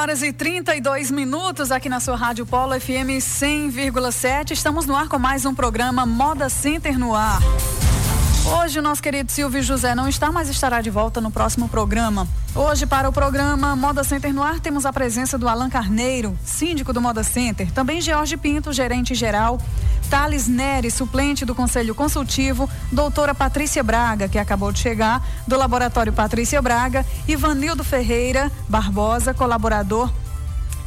Horas e 32 minutos aqui na sua Rádio Polo FM 100,7. Estamos no ar com mais um programa Moda Center no ar. Hoje o nosso querido Silvio José não está, mas estará de volta no próximo programa. Hoje, para o programa Moda Center no ar, temos a presença do Alan Carneiro, síndico do Moda Center, também George Pinto, gerente geral, Thales Neri, suplente do Conselho Consultivo, doutora Patrícia Braga, que acabou de chegar, do Laboratório Patrícia Braga, Ivanildo Ferreira Barbosa, colaborador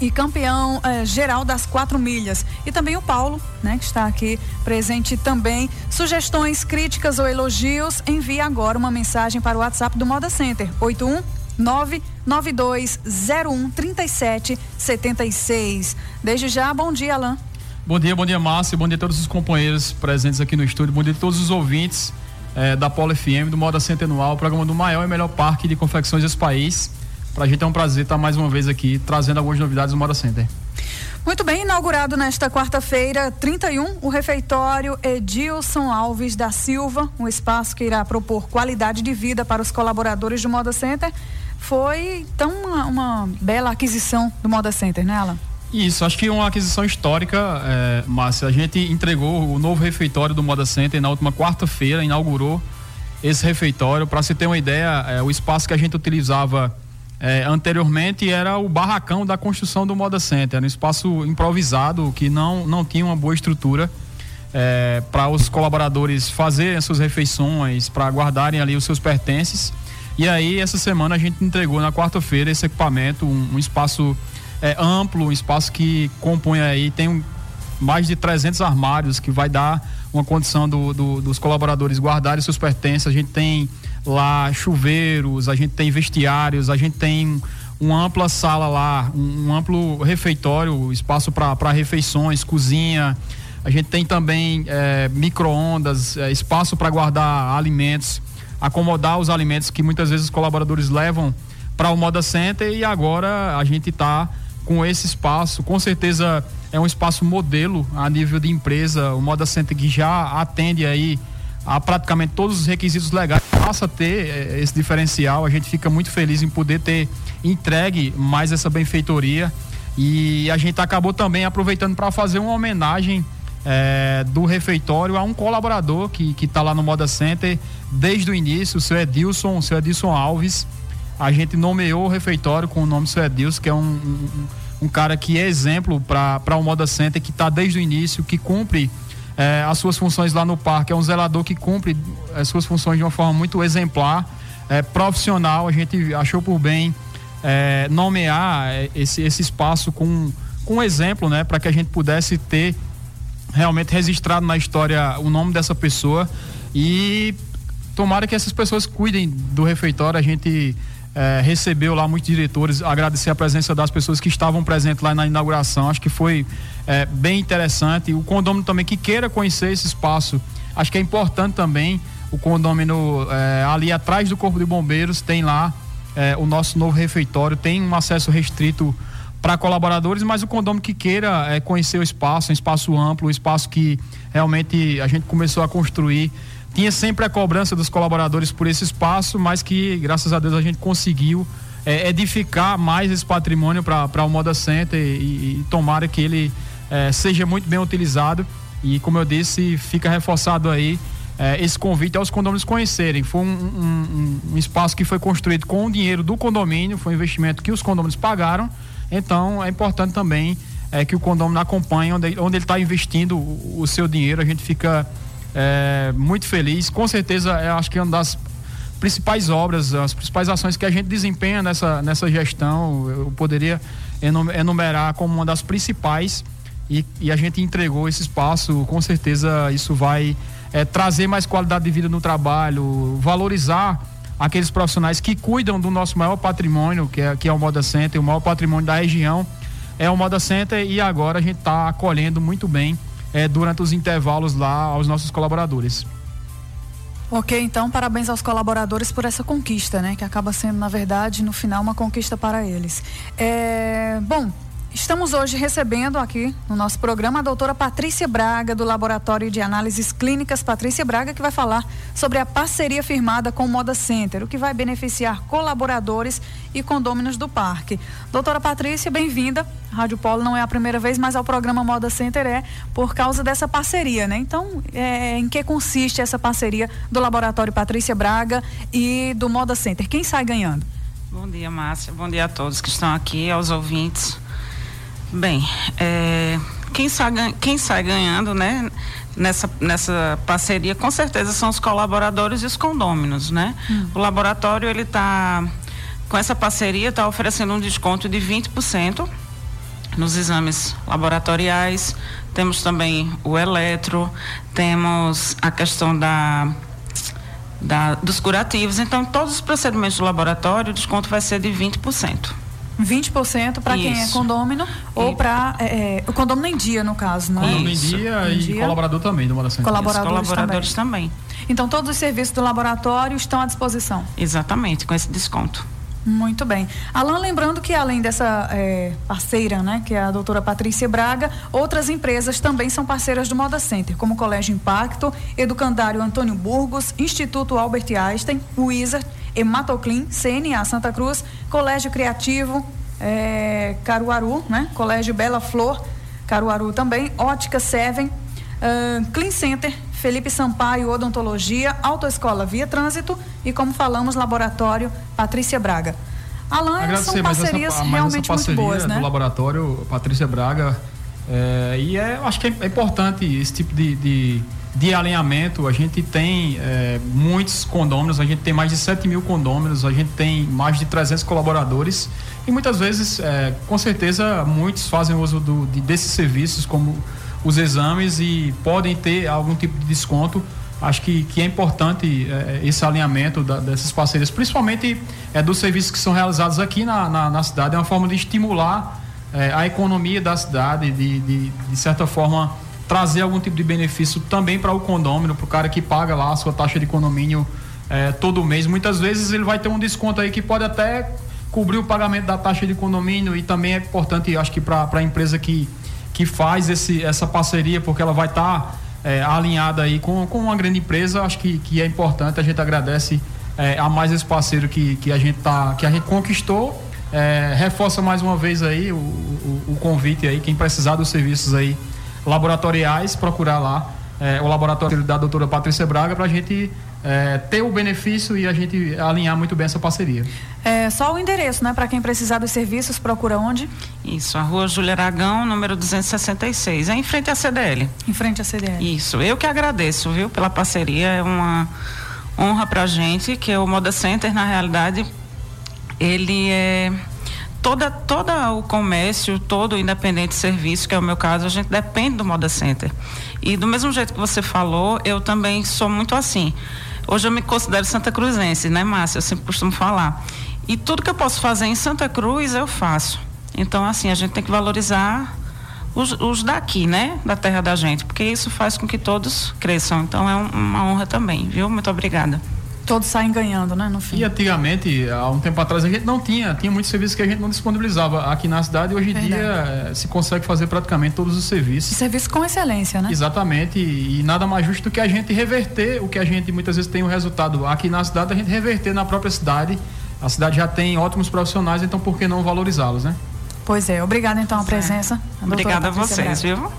e campeão eh, geral das quatro milhas. E também o Paulo, né, que está aqui presente também. Sugestões, críticas ou elogios, envie agora uma mensagem para o WhatsApp do Moda Center, 81 99201 3776. Desde já, bom dia, Alain. Bom dia, bom dia, Márcia. Bom dia a todos os companheiros presentes aqui no estúdio. Bom dia a todos os ouvintes eh, da Polo FM, do Moda Centenual, programa do maior e melhor parque de confecções desse país. Para a gente é um prazer estar mais uma vez aqui trazendo algumas novidades do Moda Center. Muito bem, inaugurado nesta quarta-feira, 31, o refeitório Edilson Alves da Silva, um espaço que irá propor qualidade de vida para os colaboradores do Moda Center. Foi então uma, uma bela aquisição do Moda Center, né, Alan? Isso, acho que uma aquisição histórica, é, Márcia. A gente entregou o novo refeitório do Moda Center na última quarta-feira, inaugurou esse refeitório. Para se ter uma ideia, é, o espaço que a gente utilizava é, anteriormente era o barracão da construção do Moda Center. Era um espaço improvisado que não, não tinha uma boa estrutura é, para os colaboradores fazerem as suas refeições, para guardarem ali os seus pertences. E aí, essa semana, a gente entregou na quarta-feira esse equipamento, um, um espaço é, amplo, um espaço que compõe aí, tem um, mais de 300 armários que vai dar uma condição do, do, dos colaboradores guardarem seus pertences. A gente tem lá chuveiros, a gente tem vestiários, a gente tem uma ampla sala lá, um, um amplo refeitório, espaço para refeições, cozinha. A gente tem também é, micro-ondas, é, espaço para guardar alimentos, acomodar os alimentos que muitas vezes os colaboradores levam para o Moda Center e agora a gente está com esse espaço. Com certeza é um espaço modelo a nível de empresa. O Moda Center que já atende aí a praticamente todos os requisitos legais passa a ter eh, esse diferencial. A gente fica muito feliz em poder ter entregue mais essa benfeitoria. E a gente acabou também aproveitando para fazer uma homenagem é, do refeitório a um colaborador que está lá no Moda Center desde o início, o seu Edilson, o seu Edilson Alves a gente nomeou o refeitório com o nome Sr. Edilson, que é um, um, um cara que é exemplo para o Moda Center, que está desde o início, que cumpre é, as suas funções lá no parque. É um zelador que cumpre as suas funções de uma forma muito exemplar, é, profissional. A gente achou por bem é, nomear esse, esse espaço com, com um exemplo, né, para que a gente pudesse ter realmente registrado na história o nome dessa pessoa e tomara que essas pessoas cuidem do refeitório. A gente é, recebeu lá muitos diretores, agradecer a presença das pessoas que estavam presentes lá na inauguração, acho que foi é, bem interessante. O condomínio também que queira conhecer esse espaço, acho que é importante também. O condomínio é, ali atrás do Corpo de Bombeiros tem lá é, o nosso novo refeitório, tem um acesso restrito para colaboradores, mas o condomínio que queira é, conhecer o espaço, um espaço amplo, um espaço que realmente a gente começou a construir tinha sempre a cobrança dos colaboradores por esse espaço, mas que, graças a Deus, a gente conseguiu é, edificar mais esse patrimônio para o Moda Center e, e tomara que ele é, seja muito bem utilizado. E, como eu disse, fica reforçado aí é, esse convite aos condomínios conhecerem. Foi um, um, um, espaço que foi construído com o dinheiro do condomínio, foi um investimento que os condomínios pagaram. Então, é importante também é, que o condomínio acompanhe onde, onde ele está investindo o, o seu dinheiro. A gente fica é, muito feliz. Com certeza, eu acho que é uma das principais obras, as principais ações que a gente desempenha nessa, nessa gestão, eu poderia enumerar como uma das principais, e, e a gente entregou esse espaço, com certeza isso vai é, trazer mais qualidade de vida no trabalho, valorizar aqueles profissionais que cuidam do nosso maior patrimônio, que é, que é o Moda Center, o maior patrimônio da região. É o Moda Center e agora a gente está acolhendo muito bem é, durante os intervalos lá aos nossos colaboradores. Ok, então parabéns aos colaboradores por essa conquista, né? Que acaba sendo, na verdade, no final, uma conquista para eles. É, bom, Estamos hoje recebendo aqui no nosso programa a doutora Patrícia Braga, do Laboratório de Análises Clínicas Patrícia Braga, que vai falar sobre a parceria firmada com o Moda Center, o que vai beneficiar colaboradores e condôminos do parque. Doutora Patrícia, bem-vinda. Rádio Polo não é a primeira vez, mas ao programa Moda Center é por causa dessa parceria, né? Então, é, em que consiste essa parceria do Laboratório Patrícia Braga e do Moda Center? Quem sai ganhando? Bom dia, Márcia. Bom dia a todos que estão aqui, aos ouvintes. Bem, é, quem, sai, quem sai ganhando, né? Nessa, nessa parceria, com certeza são os colaboradores e os condôminos, né? Hum. O laboratório, ele está, com essa parceria, está oferecendo um desconto de 20% nos exames laboratoriais. Temos também o eletro, temos a questão da, da, dos curativos. Então, todos os procedimentos do laboratório, o desconto vai ser de 20%. 20% para quem é condômino ou para é, é, o condômino em dia, no caso, não é? Condômino em dia em e dia. colaborador também do Moda Colaboradores, colaboradores também. também. Então, todos os serviços do laboratório estão à disposição? Exatamente, com esse desconto. Muito bem. Alan, lembrando que além dessa é, parceira, né, que é a doutora Patrícia Braga, outras empresas também são parceiras do Moda Center, como o Colégio Impacto, Educandário Antônio Burgos, Instituto Albert Einstein, Wizard, Hematoclin, CNA Santa Cruz, Colégio Criativo, é, Caruaru, né? Colégio Bela Flor, Caruaru também, Ótica Seven, uh, Clean Center, Felipe Sampaio Odontologia, Autoescola Via Trânsito e, como falamos, Laboratório Patrícia Braga. Alan, são parcerias essa, realmente parceria muito boas, né? do Laboratório Patrícia Braga é, e é, acho que é, é importante esse tipo de, de de alinhamento, a gente tem é, muitos condôminos, a gente tem mais de 7 mil condôminos, a gente tem mais de 300 colaboradores e muitas vezes, é, com certeza, muitos fazem uso do, de, desses serviços, como os exames, e podem ter algum tipo de desconto. Acho que, que é importante é, esse alinhamento da, dessas parcerias, principalmente é, dos serviços que são realizados aqui na, na, na cidade. É uma forma de estimular a economia da cidade, de, de, de certa forma trazer algum tipo de benefício também para o condômino, para o cara que paga lá a sua taxa de condomínio é, todo mês. Muitas vezes ele vai ter um desconto aí que pode até cobrir o pagamento da taxa de condomínio e também é importante, acho que para a empresa que, que faz esse, essa parceria, porque ela vai estar tá, é, alinhada aí com, com uma grande empresa, acho que, que é importante, a gente agradece é, a mais esse parceiro que, que, a gente tá, que a gente conquistou. É, reforça mais uma vez aí o, o, o convite aí, quem precisar dos serviços aí laboratoriais, procurar lá é, o laboratório da doutora Patrícia Braga para a gente é, ter o benefício e a gente alinhar muito bem essa parceria. É, só o endereço, né? Para quem precisar dos serviços, procura onde? Isso, a rua Júlia Aragão, número 266, é em frente à CDL. Em frente à CDL. Isso, eu que agradeço, viu, pela parceria, é uma honra para a gente, que o Moda Center, na realidade, ele é toda, toda o comércio, todo o independente serviço, que é o meu caso, a gente depende do Moda Center. E do mesmo jeito que você falou, eu também sou muito assim. Hoje eu me considero Santa Cruzense, né, Márcia? Eu sempre costumo falar. E tudo que eu posso fazer em Santa Cruz, eu faço. Então, assim, a gente tem que valorizar os, os daqui, né? Da terra da gente, porque isso faz com que todos cresçam. Então, é um, uma honra também, viu? Muito obrigada todos saem ganhando, né, no fim. E antigamente, há um tempo atrás, a gente não tinha, tinha muitos serviços que a gente não disponibilizava aqui na cidade e hoje em dia eh, se consegue fazer praticamente todos os serviços. E serviço com excelência, né? Exatamente, e, e, nada mais justo do que a gente reverter o que a gente muitas vezes tem o um resultado aqui na cidade, a gente reverter na própria cidade. A cidade já tem ótimos profissionais, então por que não valorizá-los, né? Pois é, obrigada então a presença. A Obrigada a vocês, viu?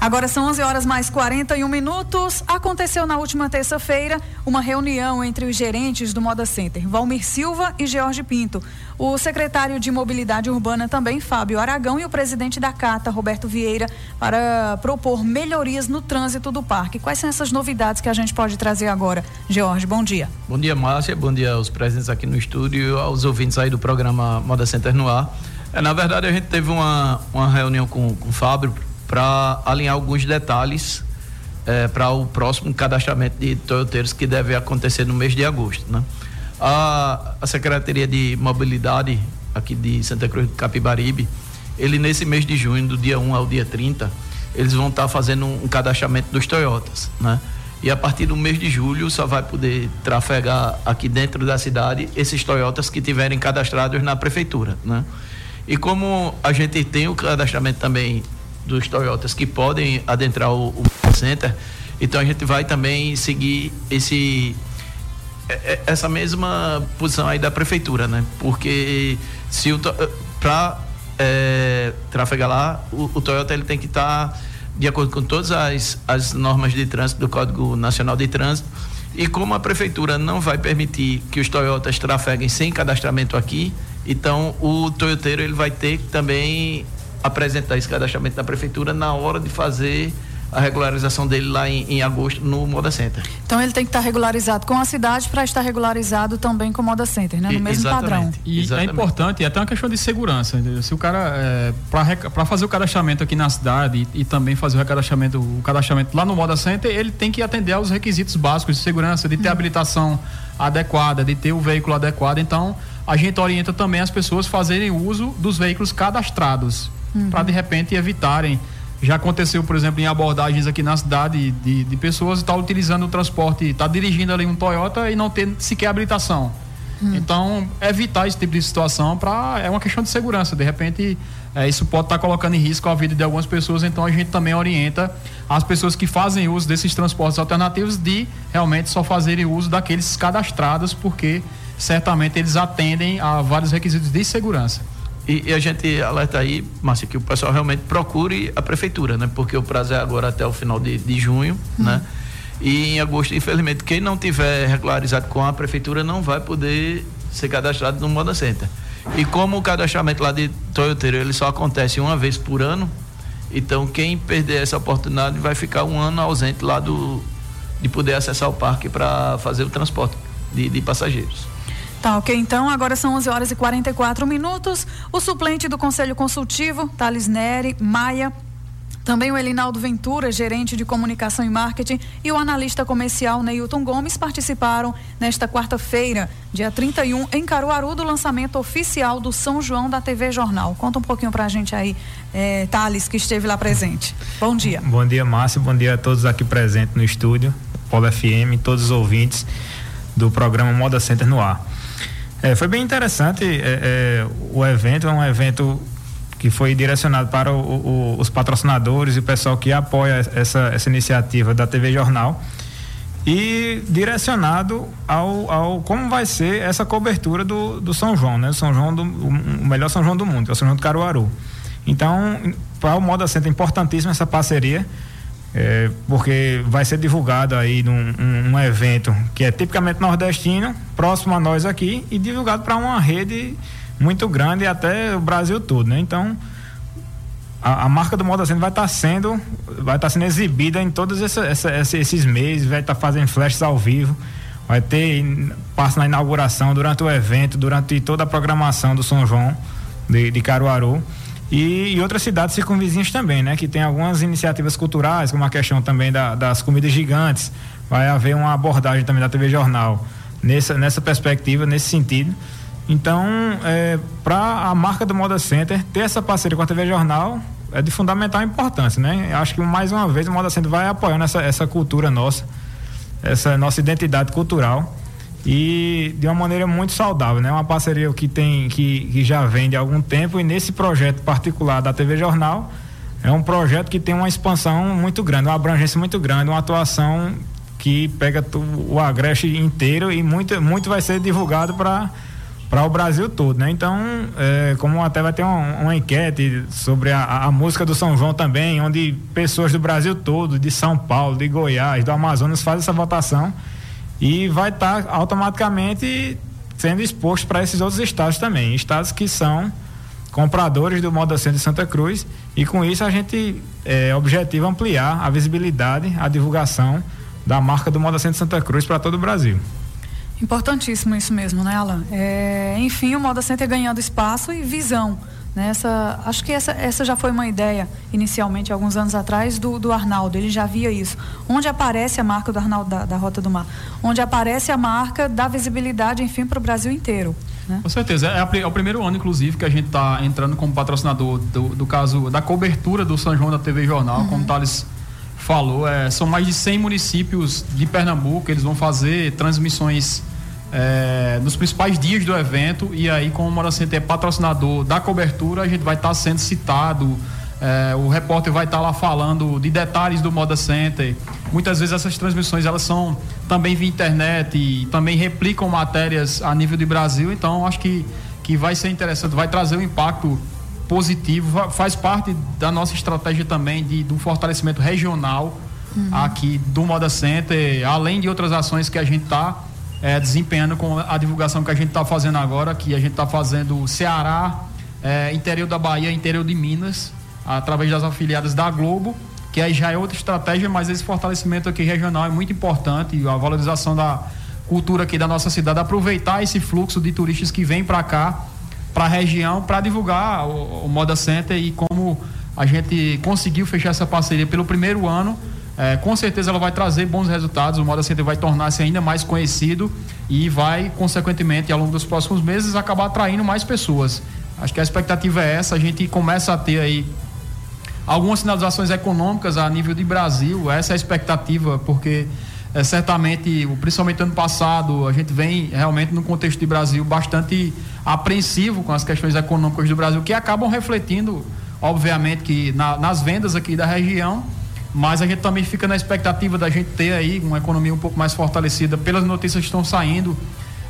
Agora são 11 horas mais 41 minutos. Aconteceu na última terça-feira uma reunião entre os gerentes do Moda Center, Valmir Silva e George Pinto. O secretário de Mobilidade Urbana também, Fábio Aragão, e o presidente da Cata, Roberto Vieira, para propor melhorias no trânsito do parque. Quais são essas novidades que a gente pode trazer agora? George, bom dia. Bom dia, Márcia. Bom dia aos presentes aqui no estúdio aos ouvintes aí do programa Moda Center no ar. É, na verdade, a gente teve uma, uma reunião com, com o Fábio para alinhar alguns detalhes é, para o próximo cadastramento de toyoteiros que deve acontecer no mês de agosto. Né? A, a Secretaria de Mobilidade aqui de Santa Cruz do Capibaribe, ele nesse mês de junho, do dia 1 ao dia 30, eles vão estar tá fazendo um, um cadastramento dos Toyotas, né? E a partir do mês de julho só vai poder trafegar aqui dentro da cidade esses Toyotas que tiverem cadastrados na prefeitura, né? E como a gente tem o cadastramento também dos Toyotas que podem adentrar o, o center, então a gente vai também seguir esse é, é, essa mesma posição aí da prefeitura, né? Porque se o para é, trafegar lá, o, o, Toyota ele tem que estar tá de acordo com todas as, as normas de trânsito do Código Nacional de Trânsito. E como a prefeitura não vai permitir que os Toyotas trafeguem sem cadastramento aqui, então o Toyoteiro ele vai ter também apresentar esse cadastramento da prefeitura na hora de fazer a regularização dele lá em, em, agosto no Moda Center. Então ele tem que estar regularizado com a cidade para estar regularizado também com o Moda Center, né? No e, mesmo exatamente, padrão. E é exatamente. é importante, é até uma questão de segurança. Entendeu? Se o cara, é, para fazer o cadastramento aqui na cidade e, e, também fazer o cadastramento, o cadastramento lá no Moda Center, ele tem que atender aos requisitos básicos de segurança, de ter hum. habilitação adequada, de ter o veículo adequado. Então, a gente orienta também as pessoas fazerem uso dos veículos cadastrados, uhum. para de repente evitarem já aconteceu, por exemplo, em abordagens aqui na cidade de, de pessoas estar tá utilizando o transporte, está dirigindo ali um Toyota e não ter sequer habilitação. Hum. Então, evitar esse tipo de situação para é uma questão de segurança. De repente, é, isso pode estar tá colocando em risco a vida de algumas pessoas. Então, a gente também orienta as pessoas que fazem uso desses transportes alternativos de realmente só fazerem uso daqueles cadastrados, porque certamente eles atendem a vários requisitos de segurança. E, e, a gente alerta aí, Márcia, que o pessoal realmente procure a prefeitura, né? Porque o prazo é agora até o final de, de junho, uhum. né? E em agosto, infelizmente, quem não tiver regularizado com a prefeitura não vai poder ser cadastrado no Moda Center. E como o cadastramento lá de Toyoteiro ele só acontece uma vez por ano, então quem perder essa oportunidade vai ficar um ano ausente lá do de poder acessar o parque para fazer o transporte de, de passageiros. Tá, ok. Então, agora são 11 horas e 44 minutos. O suplente do Conselho Consultivo, Thales Neri Maia, também o Elinaldo Ventura, gerente de comunicação e marketing, e o analista comercial Neilton Gomes participaram nesta quarta-feira, dia 31, em Caruaru, do lançamento oficial do São João da TV Jornal. Conta um pouquinho pra gente aí, é, Thales, que esteve lá presente. Bom dia. Bom dia, Márcio. Bom dia a todos aqui presentes no estúdio, Polo FM, todos os ouvintes do programa Moda Center no ar. É, foi bem interessante é, é, o evento, é um evento que foi direcionado para o, o, os patrocinadores e o pessoal que apoia essa, essa iniciativa da TV Jornal e direcionado ao, ao como vai ser essa cobertura do, do São João, né? São João do o, melhor São João do mundo, que é o São João do Caruaru. Então, para o Moda Center é importantíssima essa parceria é, porque vai ser divulgado aí num um, um evento que é tipicamente nordestino, próximo a nós aqui, e divulgado para uma rede muito grande até o Brasil todo, né? Então, a, a marca do Moda Center vai estar tá sendo, vai estar tá sendo exibida em todos essa, esses meses, vai estar tá fazendo flashes ao vivo, vai ter passa na inauguração, durante o evento, durante toda a programação do São João de, de Caruaru. E, e, outras cidades circunvizinhas também, né? Que tem algumas iniciativas culturais, como a questão também da, das comidas gigantes. Vai haver uma abordagem também da TV Jornal nessa, nessa perspectiva, nesse sentido. Então, é, para a marca do Moda Center ter essa parceria com a TV Jornal é de fundamental importância, né? Acho que mais uma vez o Moda Center vai apoiando essa, essa cultura nossa, essa nossa identidade cultural e de uma maneira muito saudável, né? Uma parceria que tem que, que já vem de algum tempo e nesse projeto particular da TV Jornal é um projeto que tem uma expansão muito grande, uma abrangência muito grande, uma atuação que pega o Agreste inteiro e muito muito vai ser divulgado para para o Brasil todo, né? Então, é, como até vai ter uma, uma enquete sobre a, a, música do São João também, onde pessoas do Brasil todo, de São Paulo, de Goiás, do Amazonas fazem essa votação e vai estar tá automaticamente sendo exposto para esses outros estados também, estados que são compradores do Moda Center de Santa Cruz e com isso a gente é, objetiva ampliar a visibilidade, a divulgação da marca do Moda Center de Santa Cruz para todo o Brasil. Importantíssimo isso mesmo, né, Alan? É, enfim, o Moda Center ganhando espaço e visão Nessa, acho que essa, essa já foi uma ideia inicialmente, alguns anos atrás, do, do Arnaldo. Ele já via isso. Onde aparece a marca do Arnaldo da, da Rota do Mar? Onde aparece a marca da visibilidade, enfim, para o Brasil inteiro. Né? Com certeza. É, a, é, o primeiro ano, inclusive, que a gente está entrando como patrocinador do, do, caso da cobertura do São João da TV Jornal, uhum. como o Thales falou. É, são mais de 100 municípios de Pernambuco, eles vão fazer transmissões é, nos principais dias do evento e aí como o Moda Center é patrocinador da cobertura, a gente vai estar tá sendo citado, é, o repórter vai estar tá lá falando de detalhes do Moda Center. Muitas vezes essas transmissões elas são também via internet e também replicam matérias a nível de Brasil, então acho que, que vai ser interessante, vai trazer um impacto positivo, faz parte da nossa estratégia também de, do fortalecimento regional uhum. aqui do Moda Center, além de outras ações que a gente está é, desempenhando com a divulgação que a gente está fazendo agora, que a gente está fazendo Ceará, é, interior da Bahia, interior de Minas, através das afiliadas da Globo, que aí já é outra estratégia, mas esse fortalecimento aqui regional é muito importante, a valorização da cultura aqui da nossa cidade, aproveitar esse fluxo de turistas que vem para cá, para a região, para divulgar o, o Moda Center e como a gente conseguiu fechar essa parceria pelo primeiro ano é, com certeza ela vai trazer bons resultados, o Moda Center vai tornar-se ainda mais conhecido e vai, consequentemente, ao longo dos próximos meses, acabar atraindo mais pessoas. Acho que a expectativa é essa, a gente começa a ter aí algumas sinalizações econômicas a nível de Brasil, essa é a expectativa, porque é, certamente, principalmente ano passado, a gente vem realmente no contexto de Brasil bastante apreensivo com as questões econômicas do Brasil, que acabam refletindo, obviamente, que na, nas vendas aqui da região mas a gente também fica na expectativa da gente ter aí uma economia um pouco mais fortalecida pelas notícias que estão saindo.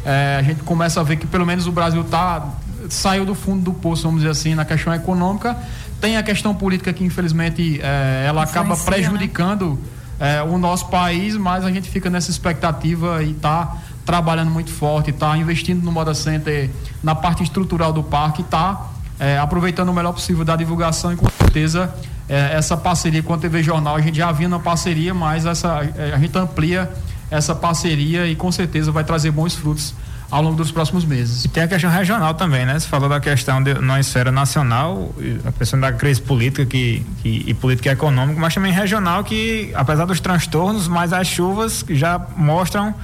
É, a gente começa a ver que pelo menos o Brasil tá saiu do fundo do poço, vamos dizer assim, na questão econômica. Tem a questão política que infelizmente é, ela acaba né? prejudicando né? é, o nosso país, mas a gente fica nessa expectativa e está trabalhando muito forte, está investindo no Moda Center, na parte estrutural do parque, está é, aproveitando o melhor possível da divulgação e com certeza é, essa parceria com a TV Jornal, a gente já havia uma parceria, mas essa, é, a gente amplia essa parceria e com certeza vai trazer bons frutos ao longo dos próximos meses. E tem a questão regional também, né? Você falou da questão de, na esfera nacional, a questão da crise política que, que, e política econômica, mas também regional que, apesar dos transtornos, mas as chuvas já mostram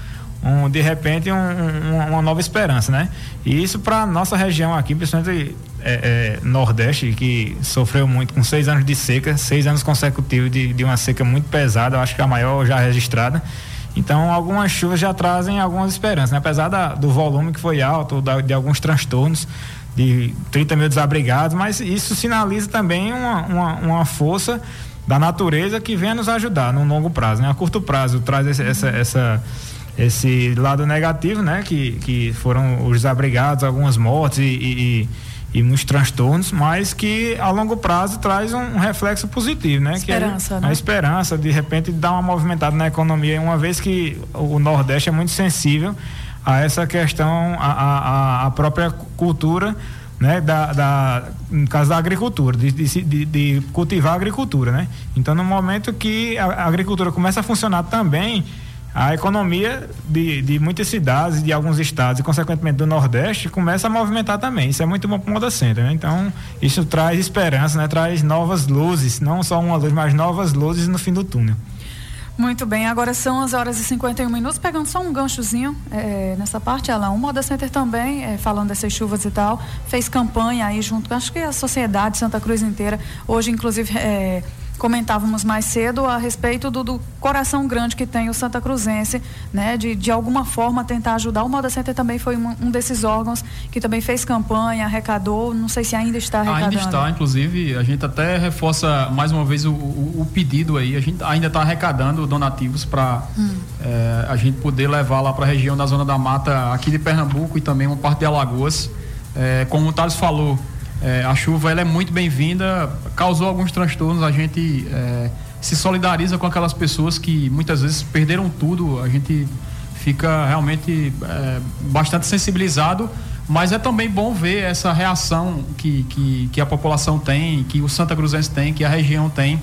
um, de repente um, um, uma nova esperança, né? E isso para nossa região aqui, principalmente é, é, Nordeste, que sofreu muito com seis anos de seca, seis anos consecutivos de, de uma seca muito pesada, acho que a maior já registrada. Então, algumas chuvas já trazem algumas esperanças, né? apesar da, do volume que foi alto, da, de alguns transtornos, de 30 mil desabrigados, mas isso sinaliza também uma, uma, uma força da natureza que vem nos ajudar no longo prazo, né? A curto prazo traz essa, essa esse lado negativo, né? Que, que foram os desabrigados, algumas mortes e, e, e, muitos transtornos, mas que a longo prazo traz um, um reflexo positivo, né? Esperança, que é né? A esperança de repente dar uma movimentada na economia, uma vez que o Nordeste é muito sensível a essa questão, a, a, a própria cultura, né, da, da, no caso da agricultura, de, de, de, cultivar a agricultura, né? Então, no momento que a, a agricultura começa a funcionar também, a economia de, de muitas cidades, de alguns estados e, consequentemente, do Nordeste começa a movimentar também. Isso é muito bom para o Moda Center, né? Então, isso traz esperança, né? Traz novas luzes, não só uma luz, mas novas luzes no fim do túnel. Muito bem, agora são as horas e 51 minutos, pegando só um ganchozinho é, nessa parte, Alain. O Moda Center também, é, falando dessas chuvas e tal, fez campanha aí junto acho que a sociedade Santa Cruz inteira. Hoje, inclusive, é, comentávamos mais cedo a respeito do, do, coração grande que tem o Santa Cruzense, né? De, de alguma forma tentar ajudar. O Moda Center também foi um, um desses órgãos que também fez campanha, arrecadou, não sei se ainda está arrecadando. Ainda está, inclusive, a gente até reforça mais uma vez o, o, o pedido aí, a gente ainda está arrecadando donativos para hum. é, a gente poder levar lá para a região da Zona da Mata aqui de Pernambuco e também uma parte de Alagoas. É, como o Thales falou, é, a chuva ela é muito bem-vinda, causou alguns transtornos, a gente é, se solidariza com aquelas pessoas que muitas vezes perderam tudo, a gente fica realmente é, bastante sensibilizado, mas é também bom ver essa reação que, que, que a população tem, que o Santa Cruzense tem, que a região tem,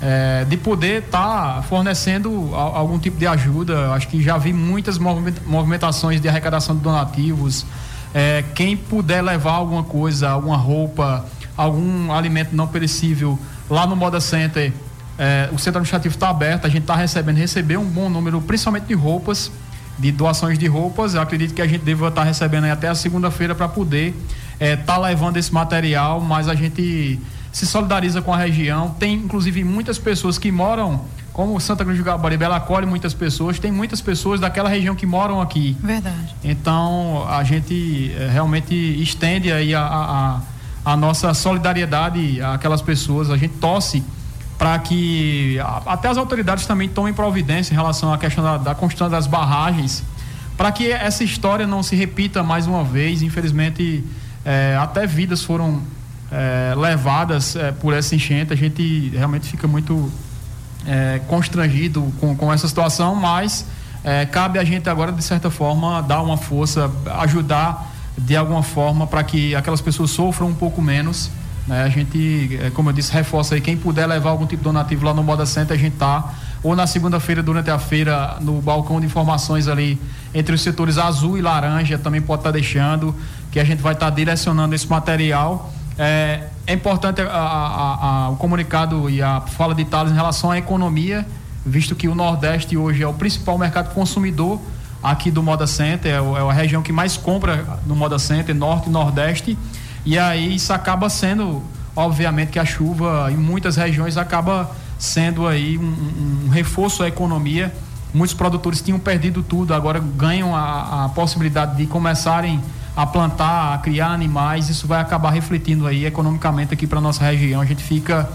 é, de poder estar tá fornecendo algum tipo de ajuda. Acho que já vi muitas movimentações de arrecadação de donativos, É, quem puder levar alguma coisa, alguma roupa, algum alimento não perecível lá no Moda Center, é, o centro administrativo está aberto, a gente está recebendo, recebeu um bom número, principalmente de roupas, de doações de roupas. Eu acredito que a gente deva estar tá recebendo até a segunda-feira para poder estar é, tá levando esse material, mas a gente se solidariza com a região. Tem inclusive muitas pessoas que moram como Santa Cruz de Gabaribe, ela acolhe muitas pessoas, tem muitas pessoas daquela região que moram aqui. Verdade. Então, a gente é, realmente estende aí a, a, a, nossa solidariedade àquelas pessoas, a gente torce para que a, até as autoridades também tomem providência em relação à questão da, da construção das barragens, para que essa história não se repita mais uma vez. Infelizmente, é, até vidas foram é, levadas é, por essa enchente. A gente realmente fica muito é, constrangido com, com essa situação, mas é, cabe a gente agora, de certa forma, dar uma força, ajudar de alguma forma para que aquelas pessoas sofram um pouco menos. Né? A gente, é, como eu disse, reforça aí, quem puder levar algum tipo de donativo lá no Moda Center, a gente tá. Ou na segunda-feira, durante a feira, no balcão de informações ali, entre os setores azul e laranja, também pode estar tá deixando, que a gente vai estar tá direcionando esse material é, é importante a, a, a, o comunicado e a fala de Thales em relação à economia, visto que o Nordeste hoje é o principal mercado consumidor aqui do Moda Center, é, é a região que mais compra no Moda Center, Norte e Nordeste, e aí isso acaba sendo, obviamente, que a chuva em muitas regiões acaba sendo aí um, um reforço à economia. Muitos produtores tinham perdido tudo, agora ganham a, a possibilidade de começarem a plantar, a criar animais, isso vai acabar refletindo aí economicamente aqui para nossa região. A gente fica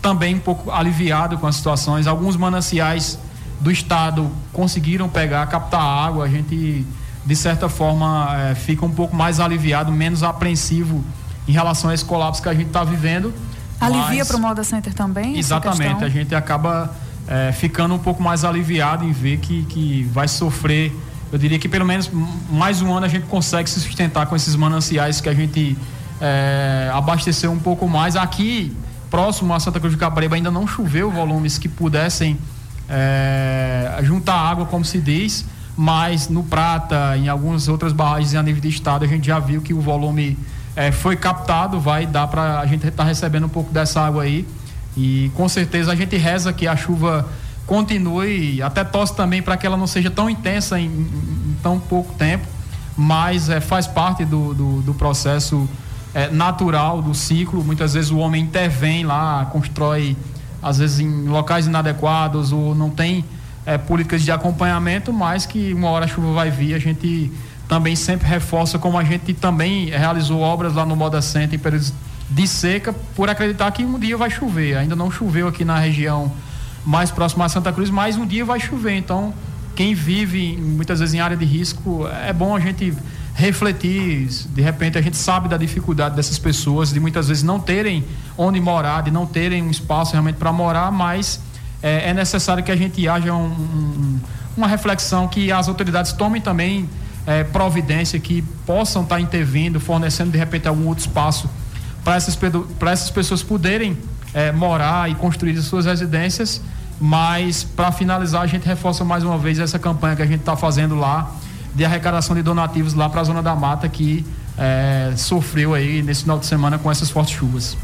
também um pouco aliviado com as situações. Alguns mananciais do estado conseguiram pegar, captar água. A gente, de certa forma, é, fica um pouco mais aliviado, menos apreensivo em relação a esse colapso que a gente está vivendo. Alivia para o Moda Center também? Exatamente. A gente acaba é, ficando um pouco mais aliviado em ver que, que vai sofrer eu diria que pelo menos mais um ano a gente consegue se sustentar com esses mananciais que a gente é, abasteceu um pouco mais. Aqui, próximo a Santa Cruz de Caparibe, ainda não choveu volumes que pudessem é, juntar água, como se diz, mas no Prata, em algumas outras barragens a nível de estado, a gente já viu que o volume é, foi captado, vai dar para a gente estar tá recebendo um pouco dessa água aí. E com certeza a gente reza que a chuva continue, até torce também para que ela não seja tão intensa em, em tão pouco tempo, mas é, faz parte do, do, do processo é, natural do ciclo. Muitas vezes o homem intervém lá, constrói, às vezes em locais inadequados ou não tem é, políticas de acompanhamento, mas que uma hora a chuva vai vir, a gente também sempre reforça como a gente também realizou obras lá no Moda Center em períodos de seca por acreditar que um dia vai chover. Ainda não choveu aqui na região mais próximo a Santa Cruz, mas um dia vai chover. Então, quem vive muitas vezes em área de risco, é bom a gente refletir. De repente, a gente sabe da dificuldade dessas pessoas de muitas vezes não terem onde morar, de não terem um espaço realmente para morar, mas é, é, necessário que a gente haja um, um, uma reflexão, que as autoridades tomem também é, providência, que possam estar tá intervindo, fornecendo de repente algum outro espaço para essas, essas pessoas poderem é, morar e construir as suas residências mas, para finalizar, a gente reforça mais uma vez essa campanha que a gente está fazendo lá de arrecadação de donativos lá para a Zona da Mata, que é, sofreu aí nesse final de semana com essas fortes chuvas.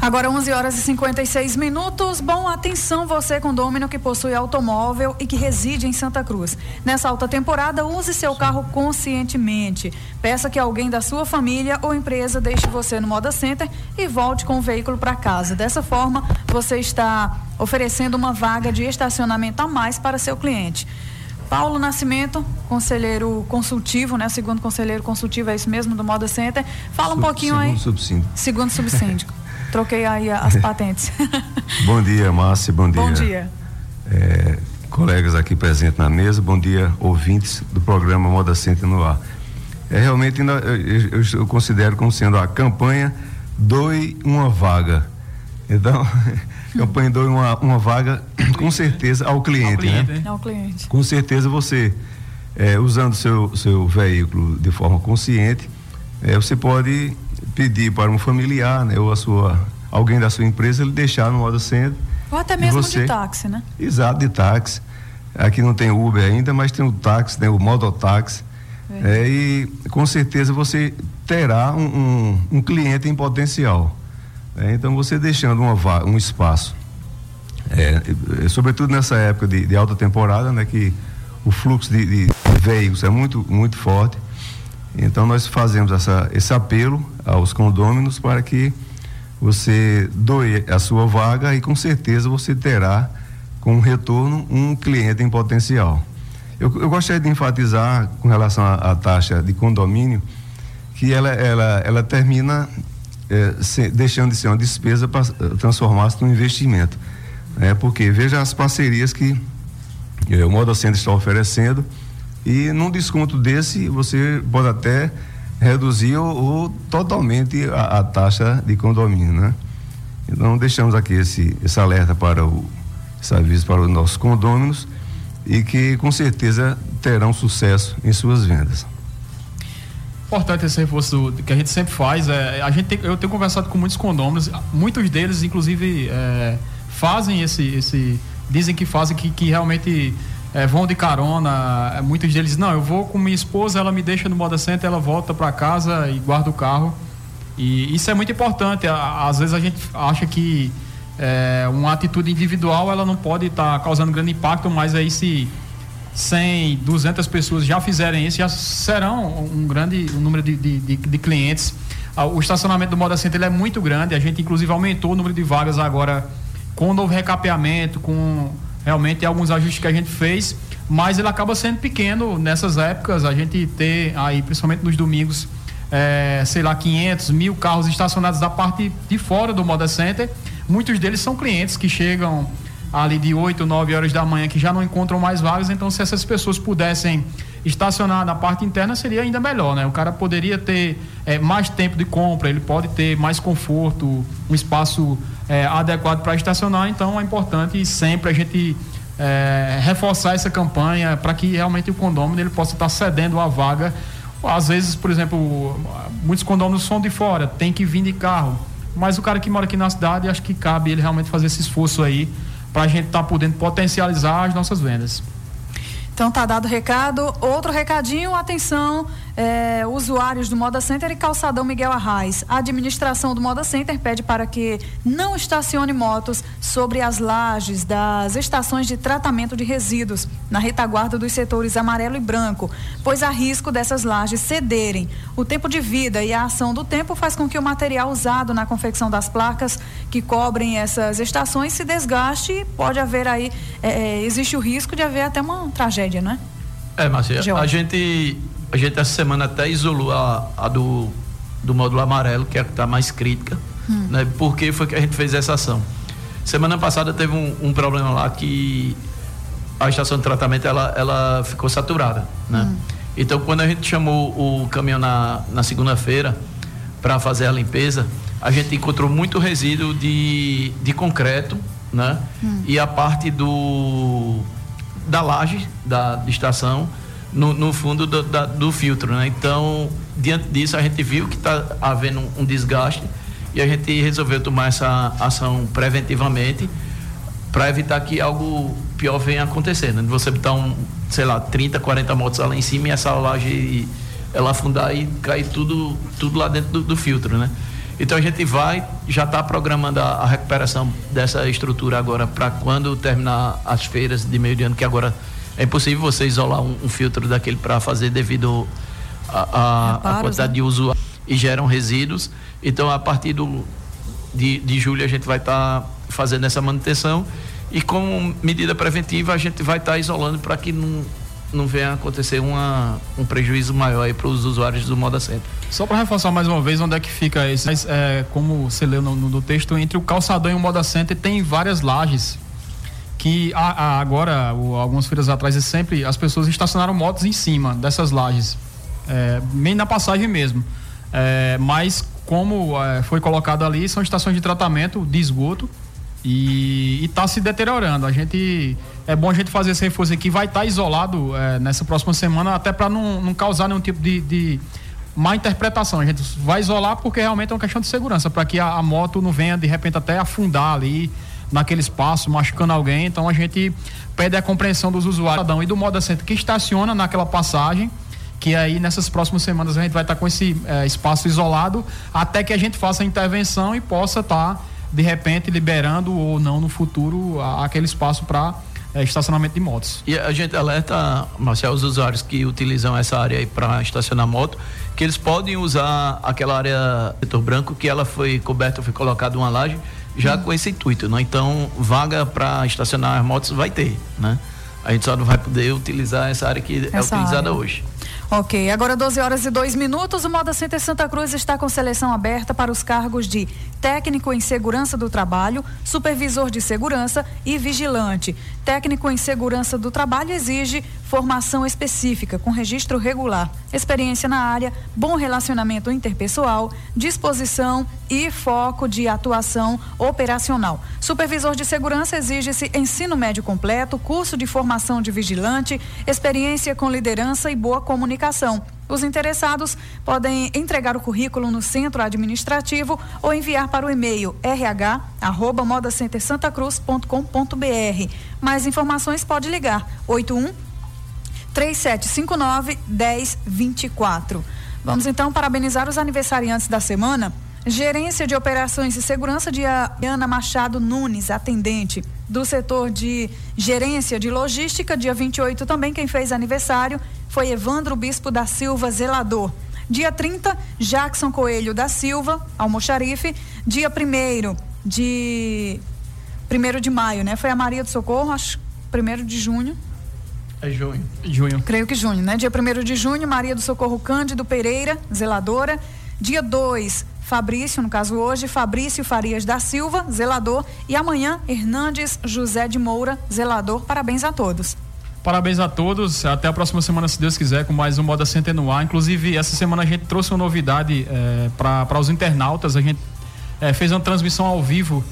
Agora 11 horas e 56 minutos. Bom, atenção você condômino que possui automóvel e que reside em Santa Cruz. Nessa alta temporada, use seu carro conscientemente. Peça que alguém da sua família ou empresa deixe você no Moda Center e volte com o veículo para casa. Dessa forma, você está oferecendo uma vaga de estacionamento a mais para seu cliente. Paulo Nascimento, conselheiro consultivo, né? Segundo conselheiro consultivo, é isso mesmo, do Moda Center. Fala um Sub, pouquinho segundo aí. Subsíndico. Segundo subsíndico. Troquei aí as patentes. bom dia, Márcia, bom dia. Bom dia. É, colegas aqui presentes na mesa, bom dia, ouvintes do programa Moda Center no ar. É realmente, eu, eu, eu considero como sendo a campanha Doe uma Vaga. Então, campanha doe uma, uma vaga, com certeza, ao cliente, ao cliente né? Ao cliente. Com certeza você, é, usando seu, seu veículo de forma consciente, é, você pode pedir para um familiar, né? Ou a sua, alguém da sua empresa, ele deixar no modo centro. Ou até mesmo você, de táxi, né? Exato, de táxi. Aqui não tem Uber ainda, mas tem o táxi, né? O mototáxi. É, e com certeza você terá um, um, um cliente em potencial. É, então você deixando uma, um espaço, é, é, sobretudo nessa época de, de, alta temporada, né, que o fluxo de, de, veículos é muito, muito forte. Então nós fazemos essa, esse apelo aos condôminos para que você doe a sua vaga e com certeza você terá com retorno um cliente em potencial. Eu, eu gostaria de enfatizar com relação à, taxa de condomínio que ela, ela, ela termina é, se, deixando de ser uma despesa para eh, transformar-se num investimento. É, porque veja as parcerias que é, o Moda Center está oferecendo e num desconto desse você pode até reduzir ou, ou totalmente a, a, taxa de condomínio, né? Então deixamos aqui esse, esse alerta para o esse aviso para os nossos condôminos e que com certeza terão sucesso em suas vendas. Importante esse reforço que a gente sempre faz. É, a gente tem, eu tenho conversado com muitos condôminos, muitos deles, inclusive, é, fazem esse, esse. Dizem que fazem que, que realmente é, vão de carona. Muitos deles, não, eu vou com minha esposa, ela me deixa no Moda Center, ela volta para casa e guarda o carro. E isso é muito importante. Às vezes a gente acha que é, uma atitude individual ela não pode estar tá causando grande impacto, mas aí se 100, 200 pessoas já fizerem isso, já serão um grande um número de, de, de, de clientes. Ah, o estacionamento do Moda Center é muito grande, a gente inclusive aumentou o número de vagas agora com o novo recapeamento, com realmente alguns ajustes que a gente fez, mas ele acaba sendo pequeno nessas épocas, a gente ter aí, principalmente nos domingos, é, sei lá, 500 mil carros estacionados da parte de fora do Moda Center Muitos deles são clientes que chegam ali de 8, 9 horas da manhã que já não encontram mais vagas, então se essas pessoas pudessem estacionar na parte interna seria ainda melhor, né? O cara poderia ter é, mais tempo de compra, ele pode ter mais conforto, um espaço é, adequado para estacionar, então é importante sempre a gente é, reforçar essa campanha para que realmente o condomínio ele possa estar cedendo a vaga. Às vezes, por exemplo, muitos condôminos são de fora, tem que vir de carro mas o cara que mora aqui na cidade, acho que cabe ele realmente fazer esse esforço aí para a gente estar tá podendo potencializar as nossas vendas. Então tá dado o recado. Outro recadinho, atenção, é, usuários do Moda Center e Calçadão Miguel Arraes. A administração do Moda Center pede para que não estacione motos sobre as lajes das estações de tratamento de resíduos, na retaguarda dos setores amarelo e branco, pois há risco dessas lajes cederem. O tempo de vida e a ação do tempo faz com que o material usado na confecção das placas que cobrem essas estações se desgaste e pode haver aí, é, é existe o risco de haver até uma tragédia, né? É, Marcia, a gente a gente essa semana até isolou a, a do, do módulo amarelo, que é a que está mais crítica. Hum. Né? Por que foi que a gente fez essa ação? Semana passada teve um, um, problema lá que a estação de tratamento ela, ela ficou saturada. Né? Hum. Então, quando a gente chamou o caminhão na, na segunda-feira para fazer a limpeza, a gente encontrou muito resíduo de, de concreto, né? Hum. E a parte do da laje da estação no, no fundo do, da, do filtro, né? Então, diante disso, a gente viu que está havendo um, um desgaste e a gente resolveu tomar essa ação preventivamente para evitar que algo pior venha acontecer, né? Você botar um, sei lá, 30, 40 motos lá em cima e essa laje ela afundar e cair tudo, tudo lá dentro do, do filtro, né? Então a gente vai, já está programando a, a, recuperação dessa estrutura agora para quando terminar as feiras de meio de ano, que agora é impossível você isolar um, um filtro daquele para fazer devido a, a, a quantidade né? de uso e geram resíduos. Então, a partir do, de, de julho, a gente vai estar tá fazendo essa manutenção e, como medida preventiva, a gente vai estar tá isolando para que não, não venha acontecer uma, um prejuízo maior para os usuários do Moda Center. Só para reforçar mais uma vez onde é que fica esse, é, como você leu no, no, texto, entre o calçadão e o Moda Center tem várias lajes que a, a, agora, o, algumas feiras atrás, sempre as pessoas estacionaram motos em cima dessas lajes, é, bem na passagem mesmo. É, mas como é, foi colocado ali, são estações de tratamento de esgoto e está se deteriorando. A gente é bom a gente fazer esse reforço aqui, vai estar tá isolado é, nessa próxima semana, até para não, não causar nenhum tipo de, de má interpretação. A gente vai isolar porque realmente é uma questão de segurança, para que a, a, moto não venha de repente até afundar ali naquele espaço, machucando alguém. Então a gente pede a compreensão dos usuários e do moda center que estaciona naquela passagem que aí nessas próximas semanas a gente vai estar tá com esse é, espaço isolado até que a gente faça a intervenção e possa estar, tá, de repente, liberando ou não no futuro a, aquele espaço para é, estacionamento de motos. E a gente alerta, Marcelo, os usuários que utilizam essa área aí para estacionar moto, que eles podem usar aquela área setor branco que ela foi coberta, foi colocada uma laje já com esse intuito, né? Então, vaga para estacionar as motos vai ter, né? A gente só não vai poder utilizar essa área que é essa é utilizada área. hoje. Ok, agora 12 horas e 2 minutos. O Moda Center Santa Cruz está com seleção aberta para os cargos de técnico em segurança do trabalho, supervisor de segurança e vigilante. Técnico em segurança do trabalho exige formação específica, com registro regular, experiência na área, bom relacionamento interpessoal, disposição e foco de atuação operacional. Supervisor de segurança exige-se ensino médio completo, curso de formação de vigilante, experiência com liderança e boa comunicação. Os interessados podem entregar o currículo no centro administrativo ou enviar para o e-mail rh@modacentersantacruz.com.br. Mais informações pode ligar 81 3759 1024. Vamos então parabenizar os aniversariantes da semana. Gerência de Operações e Segurança de Ana Machado Nunes, atendente do setor de gerência de logística, dia 28 também quem fez aniversário foi Evandro Bispo da Silva, zelador. Dia 30, Jackson Coelho da Silva, almoxarife. Dia 1 de 1 de maio, né? Foi a Maria do Socorro, acho 1 de junho. É junho. Junho. Creio que junho, né? Dia 1 de junho, Maria do Socorro Cândido Pereira, zeladora. Dia 2, Fabrício, no caso hoje, Fabrício Farias da Silva, zelador. E amanhã, Hernandes José de Moura, zelador. Parabéns a todos. Parabéns a todos. Até a próxima semana, se Deus quiser, com mais um Moda Center no ar. Inclusive, essa semana a gente trouxe uma novidade é, para os internautas. A gente é, fez uma transmissão ao vivo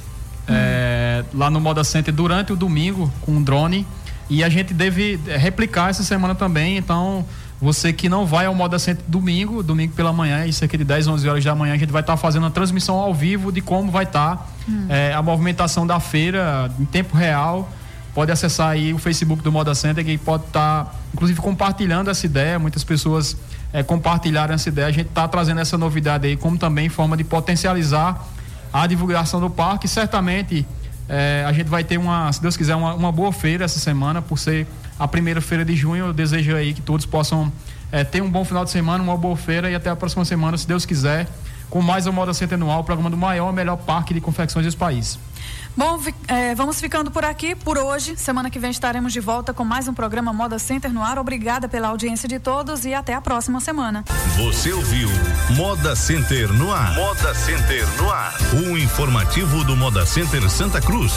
é, lá no Moda Center durante o domingo com um drone. E a gente deve replicar essa semana também. Então, você que não vai ao Moda Center domingo, domingo pela manhã, e cerca de 10, 11 horas da manhã, a gente vai estar tá fazendo uma transmissão ao vivo de como vai estar tá, hum. é, a movimentação da feira em tempo real. Pode acessar aí o Facebook do Moda Center, que pode estar, tá, inclusive, compartilhando essa ideia. Muitas pessoas é, compartilharam essa ideia. A gente está trazendo essa novidade aí, como também forma de potencializar a divulgação do parque. Certamente é, a gente vai ter uma, se Deus quiser, uma, uma boa feira essa semana, por ser a primeira feira de junho. Eu desejo aí que todos possam é, ter um bom final de semana, uma boa feira e até a próxima semana, se Deus quiser, com mais uma Moda Center anual, o programa do maior, melhor parque de confecções desse país. Bom, é, vamos ficando por aqui por hoje. Semana que vem estaremos de volta com mais um programa Moda Center no ar. Obrigada pela audiência de todos e até a próxima semana. Você ouviu Moda Center no ar. Moda Center no ar. O informativo do Moda Center Santa Cruz.